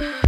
you